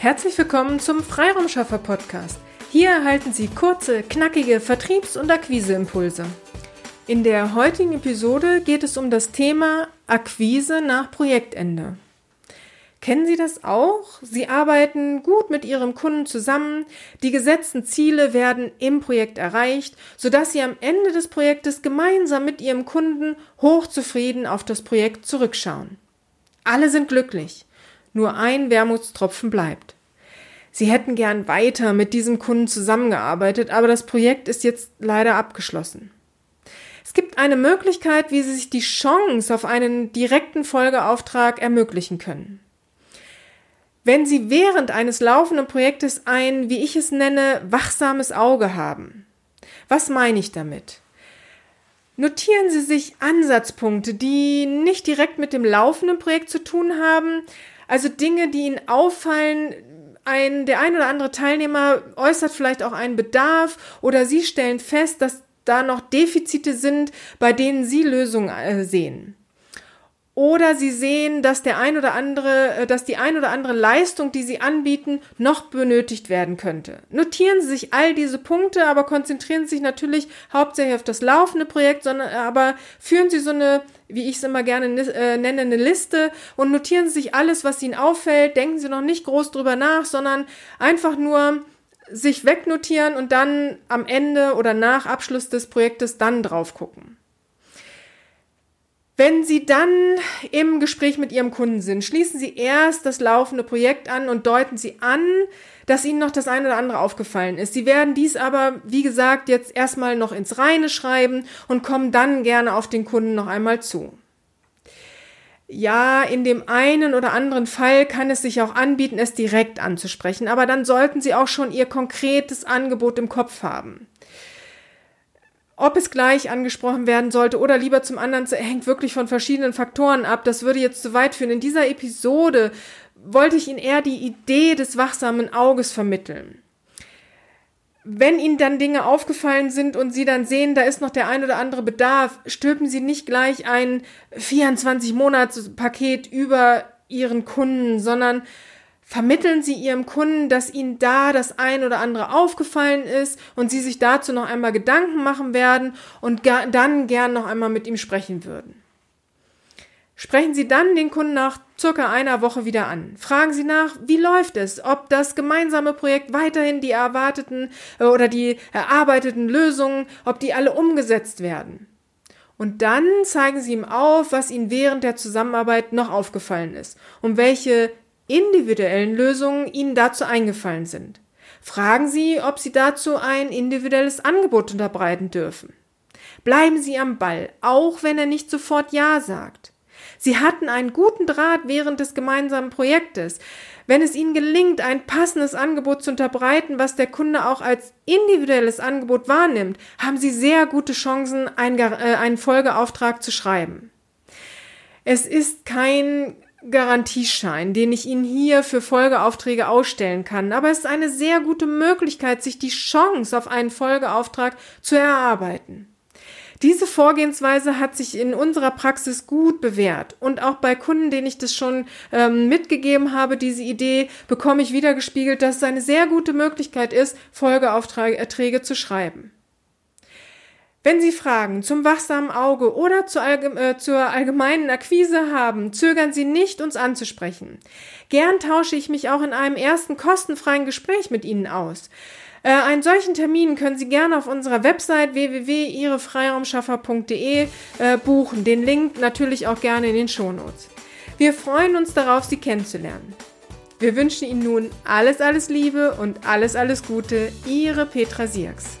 Herzlich willkommen zum Freiraumschaffer Podcast. Hier erhalten Sie kurze, knackige Vertriebs- und Akquiseimpulse. In der heutigen Episode geht es um das Thema Akquise nach Projektende. Kennen Sie das auch? Sie arbeiten gut mit Ihrem Kunden zusammen, die gesetzten Ziele werden im Projekt erreicht, sodass Sie am Ende des Projektes gemeinsam mit Ihrem Kunden hochzufrieden auf das Projekt zurückschauen. Alle sind glücklich. Nur ein Wermutstropfen bleibt. Sie hätten gern weiter mit diesem Kunden zusammengearbeitet, aber das Projekt ist jetzt leider abgeschlossen. Es gibt eine Möglichkeit, wie Sie sich die Chance auf einen direkten Folgeauftrag ermöglichen können. Wenn Sie während eines laufenden Projektes ein, wie ich es nenne, wachsames Auge haben. Was meine ich damit? Notieren Sie sich Ansatzpunkte, die nicht direkt mit dem laufenden Projekt zu tun haben, also Dinge, die Ihnen auffallen, ein, der ein oder andere Teilnehmer äußert vielleicht auch einen Bedarf oder Sie stellen fest, dass da noch Defizite sind, bei denen Sie Lösungen äh, sehen. Oder Sie sehen, dass der ein oder andere, äh, dass die ein oder andere Leistung, die Sie anbieten, noch benötigt werden könnte. Notieren Sie sich all diese Punkte, aber konzentrieren Sie sich natürlich hauptsächlich auf das laufende Projekt, sondern aber führen Sie so eine wie ich es immer gerne äh, nenne, eine Liste und notieren Sie sich alles, was Ihnen auffällt. Denken Sie noch nicht groß drüber nach, sondern einfach nur sich wegnotieren und dann am Ende oder nach Abschluss des Projektes dann drauf gucken. Wenn Sie dann im Gespräch mit Ihrem Kunden sind, schließen Sie erst das laufende Projekt an und deuten Sie an, dass Ihnen noch das eine oder andere aufgefallen ist. Sie werden dies aber, wie gesagt, jetzt erstmal noch ins Reine schreiben und kommen dann gerne auf den Kunden noch einmal zu. Ja, in dem einen oder anderen Fall kann es sich auch anbieten, es direkt anzusprechen, aber dann sollten Sie auch schon Ihr konkretes Angebot im Kopf haben. Ob es gleich angesprochen werden sollte oder lieber zum anderen hängt wirklich von verschiedenen Faktoren ab. Das würde jetzt zu weit führen. In dieser Episode wollte ich Ihnen eher die Idee des wachsamen Auges vermitteln. Wenn Ihnen dann Dinge aufgefallen sind und Sie dann sehen, da ist noch der ein oder andere Bedarf, stülpen Sie nicht gleich ein 24-Monats-Paket über Ihren Kunden, sondern vermitteln Sie Ihrem Kunden, dass Ihnen da das ein oder andere aufgefallen ist und Sie sich dazu noch einmal Gedanken machen werden und dann gern noch einmal mit ihm sprechen würden. Sprechen Sie dann den Kunden nach circa einer Woche wieder an. Fragen Sie nach, wie läuft es, ob das gemeinsame Projekt weiterhin die erwarteten äh, oder die erarbeiteten Lösungen, ob die alle umgesetzt werden. Und dann zeigen Sie ihm auf, was Ihnen während der Zusammenarbeit noch aufgefallen ist und welche individuellen Lösungen Ihnen dazu eingefallen sind. Fragen Sie, ob Sie dazu ein individuelles Angebot unterbreiten dürfen. Bleiben Sie am Ball, auch wenn er nicht sofort Ja sagt. Sie hatten einen guten Draht während des gemeinsamen Projektes. Wenn es Ihnen gelingt, ein passendes Angebot zu unterbreiten, was der Kunde auch als individuelles Angebot wahrnimmt, haben Sie sehr gute Chancen, einen, äh, Folgeauftrag zu schreiben. Es ist kein Garantieschein, den ich Ihnen hier für Folgeaufträge ausstellen kann, aber es ist eine sehr gute Möglichkeit, sich die Chance auf einen Folgeauftrag zu erarbeiten. Diese Vorgehensweise hat sich in unserer Praxis gut bewährt und auch bei Kunden, denen ich das schon ähm, mitgegeben habe, diese Idee bekomme ich wieder gespiegelt, dass es eine sehr gute Möglichkeit ist, Folgeaufträge zu schreiben. Wenn Sie Fragen zum wachsamen Auge oder zur, äh, zur, allgemeinen Akquise haben, zögern Sie nicht, uns anzusprechen. Gern tausche ich mich auch in einem ersten kostenfreien Gespräch mit Ihnen aus. Äh, einen solchen Termin können Sie gerne auf unserer Website www.ihrefreiraumschaffer.de äh, buchen. Den Link natürlich auch gerne in den Shownotes. Wir freuen uns darauf, Sie kennenzulernen. Wir wünschen Ihnen nun alles, alles Liebe und alles, alles Gute. Ihre Petra Sierks.